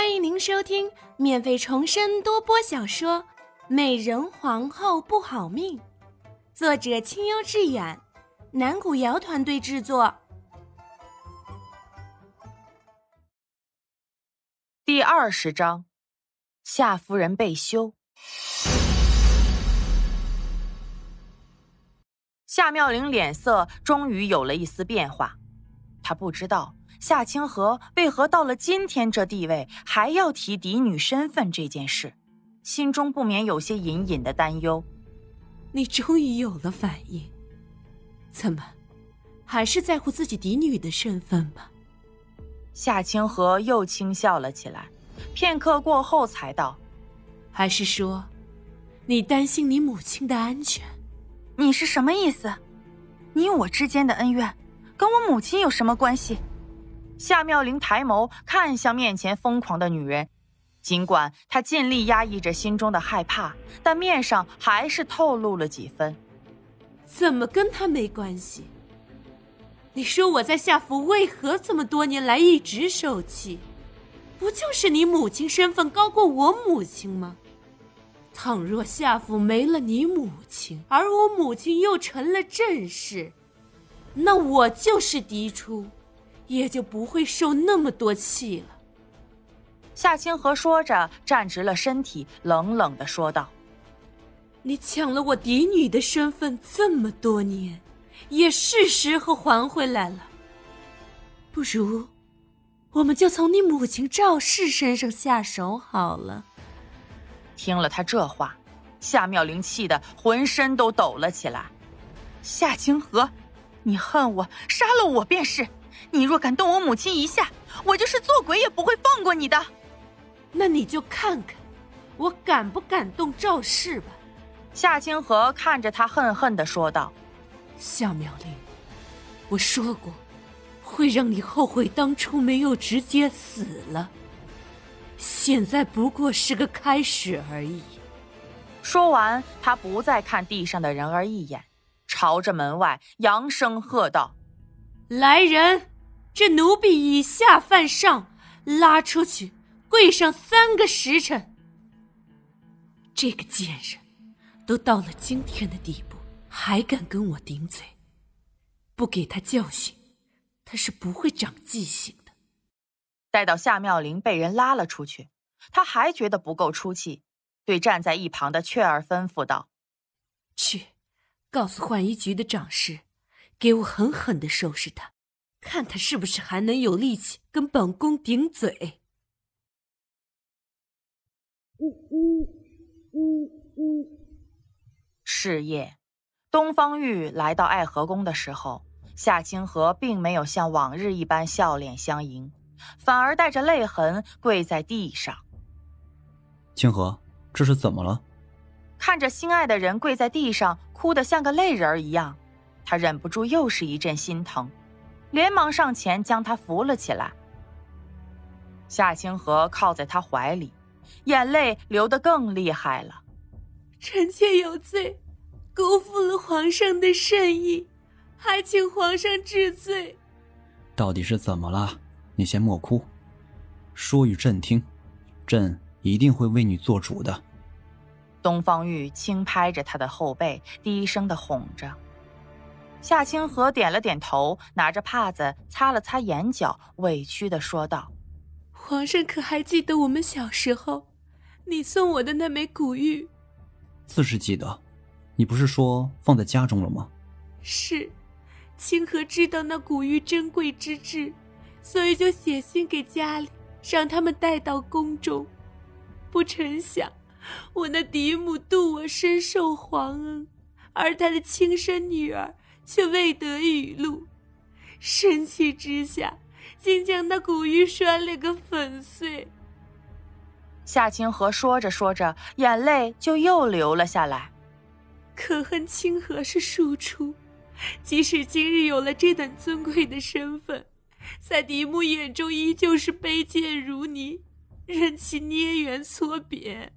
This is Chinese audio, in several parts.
欢迎您收听免费重生多播小说《美人皇后不好命》，作者清幽致远，南古瑶团队制作。第二十章，夏夫人被休。夏妙玲脸色终于有了一丝变化，她不知道。夏清河为何到了今天这地位还要提嫡女身份这件事，心中不免有些隐隐的担忧。你终于有了反应，怎么，还是在乎自己嫡女的身份吗？夏清河又轻笑了起来，片刻过后才道：“还是说，你担心你母亲的安全？你是什么意思？你我之间的恩怨，跟我母亲有什么关系？”夏妙玲抬眸看向面前疯狂的女人，尽管她尽力压抑着心中的害怕，但面上还是透露了几分。怎么跟他没关系？你说我在夏府为何这么多年来一直受气？不就是你母亲身份高过我母亲吗？倘若夏府没了你母亲，而我母亲又成了正室，那我就是嫡出。也就不会受那么多气了。夏清河说着，站直了身体，冷冷的说道：“你抢了我嫡女的身份这么多年，也是时候还回来了。不如，我们就从你母亲赵氏身上下手好了。”听了他这话，夏妙玲气得浑身都抖了起来。夏清河，你恨我，杀了我便是。你若敢动我母亲一下，我就是做鬼也不会放过你的。那你就看看，我敢不敢动赵氏吧。夏清河看着他，恨恨的说道：“夏妙玲，我说过，会让你后悔当初没有直接死了。现在不过是个开始而已。”说完，他不再看地上的人儿一眼，朝着门外扬声喝道：“来人！”这奴婢以下犯上，拉出去跪上三个时辰。这个贱人，都到了今天的地步，还敢跟我顶嘴，不给他教训，他是不会长记性的。待到夏妙玲被人拉了出去，他还觉得不够出气，对站在一旁的雀儿吩咐道：“去，告诉浣衣局的掌事，给我狠狠的收拾他。”看他是不是还能有力气跟本宫顶嘴。呜呜呜呜是夜，东方玉来到爱和宫的时候，夏清河并没有像往日一般笑脸相迎，反而带着泪痕跪在地上。清河，这是怎么了？看着心爱的人跪在地上，哭得像个泪人一样，他忍不住又是一阵心疼。连忙上前将他扶了起来。夏清河靠在他怀里，眼泪流得更厉害了。臣妾有罪，辜负了皇上的圣意，还请皇上治罪。到底是怎么了？你先莫哭，说与朕听，朕一定会为你做主的。东方玉轻拍着他的后背，低声的哄着。夏清河点了点头，拿着帕子擦了擦眼角，委屈的说道：“皇上可还记得我们小时候，你送我的那枚古玉？”“自是记得，你不是说放在家中了吗？”“是，清河知道那古玉珍贵之至，所以就写信给家里，让他们带到宫中。不成想，我那嫡母妒我深受皇恩，而她的亲生女儿。”却未得雨露，生气之下，竟将那古玉摔了个粉碎。夏清河说着说着，眼泪就又流了下来。可恨清河是庶出，即使今日有了这等尊贵的身份，在嫡母眼中依旧是卑贱如泥，任其捏圆搓扁。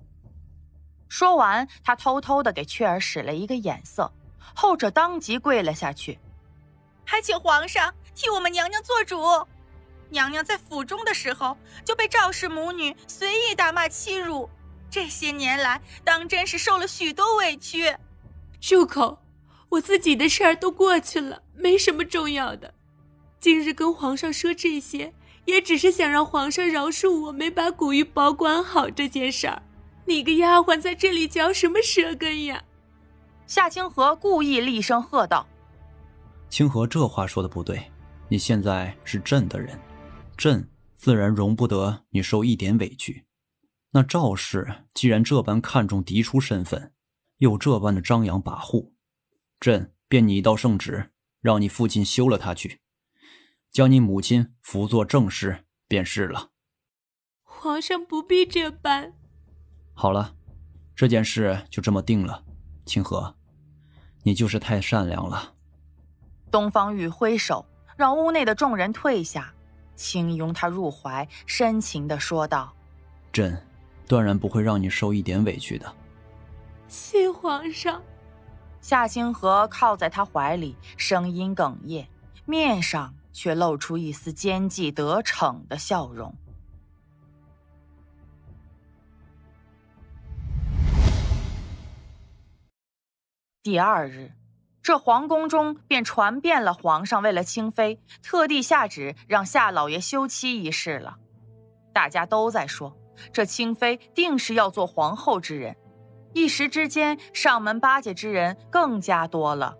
说完，他偷偷的给雀儿使了一个眼色。后者当即跪了下去，还请皇上替我们娘娘做主。娘娘在府中的时候就被赵氏母女随意打骂欺辱，这些年来当真是受了许多委屈。住口！我自己的事儿都过去了，没什么重要的。今日跟皇上说这些，也只是想让皇上饶恕我没把古玉保管好这件事儿。你个丫鬟在这里嚼什么舌根呀？夏清河故意厉声喝道：“清河，这话说的不对。你现在是朕的人。”朕自然容不得你受一点委屈。那赵氏既然这般看重嫡出身份，又这般的张扬跋扈，朕便拟一道圣旨，让你父亲休了他去，将你母亲扶做正室便是了。皇上不必这般。好了，这件事就这么定了。清河，你就是太善良了。东方玉挥手，让屋内的众人退下。轻拥他入怀，深情的说道：“朕断然不会让你受一点委屈的。”谢皇上。夏清河靠在他怀里，声音哽咽，面上却露出一丝奸计得逞的笑容。第二日。这皇宫中便传遍了皇上为了清妃，特地下旨让夏老爷休妻一事了。大家都在说，这清妃定是要做皇后之人。一时之间，上门巴结之人更加多了。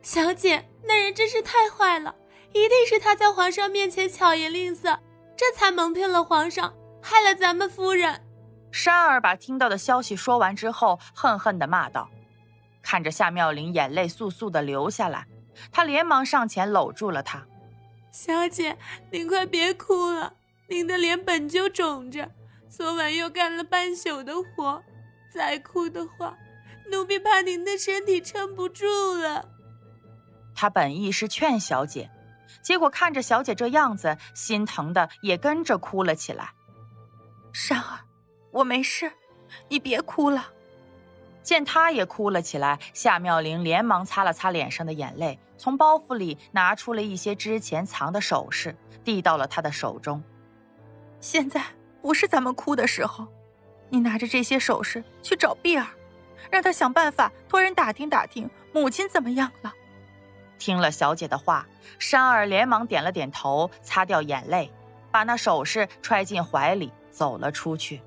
小姐，那人真是太坏了，一定是他在皇上面前巧言令色，这才蒙骗了皇上，害了咱们夫人。山儿把听到的消息说完之后，恨恨地骂道：“看着夏妙玲眼泪簌簌地流下来，他连忙上前搂住了她。小姐，您快别哭了，您的脸本就肿着，昨晚又干了半宿的活，再哭的话，奴婢怕您的身体撑不住了。”他本意是劝小姐，结果看着小姐这样子，心疼的也跟着哭了起来。山儿。我没事，你别哭了。见他也哭了起来，夏妙玲连忙擦了擦脸上的眼泪，从包袱里拿出了一些之前藏的首饰，递到了他的手中。现在不是咱们哭的时候，你拿着这些首饰去找碧儿，让她想办法托人打听打听母亲怎么样了。听了小姐的话，山儿连忙点了点头，擦掉眼泪，把那首饰揣进怀里，走了出去。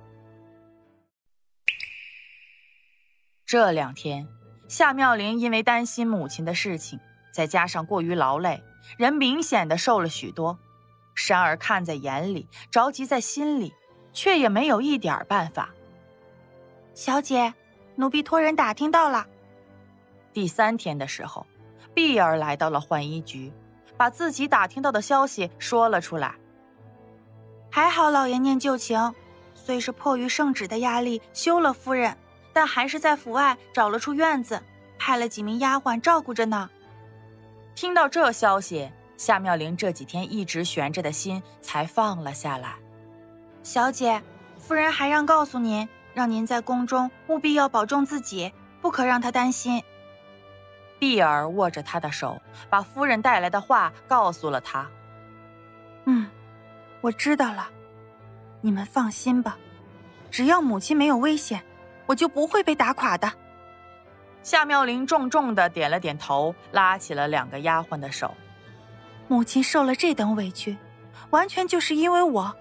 这两天，夏妙玲因为担心母亲的事情，再加上过于劳累，人明显的瘦了许多。山儿看在眼里，着急在心里，却也没有一点办法。小姐，奴婢托人打听到了。第三天的时候，碧儿来到了浣衣局，把自己打听到的消息说了出来。还好老爷念旧情，虽是迫于圣旨的压力，休了夫人。但还是在府外找了处院子，派了几名丫鬟照顾着呢。听到这消息，夏妙玲这几天一直悬着的心才放了下来。小姐，夫人还让告诉您，让您在宫中务必要保重自己，不可让她担心。碧儿握着她的手，把夫人带来的话告诉了她。嗯，我知道了，你们放心吧，只要母亲没有危险。我就不会被打垮的。夏妙玲重重的点了点头，拉起了两个丫鬟的手。母亲受了这等委屈，完全就是因为我。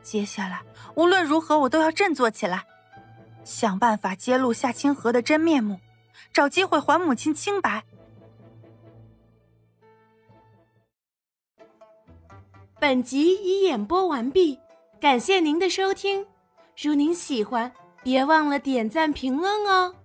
接下来无论如何，我都要振作起来，想办法揭露夏清河的真面目，找机会还母亲清白。本集已演播完毕，感谢您的收听。如您喜欢。别忘了点赞评论哦！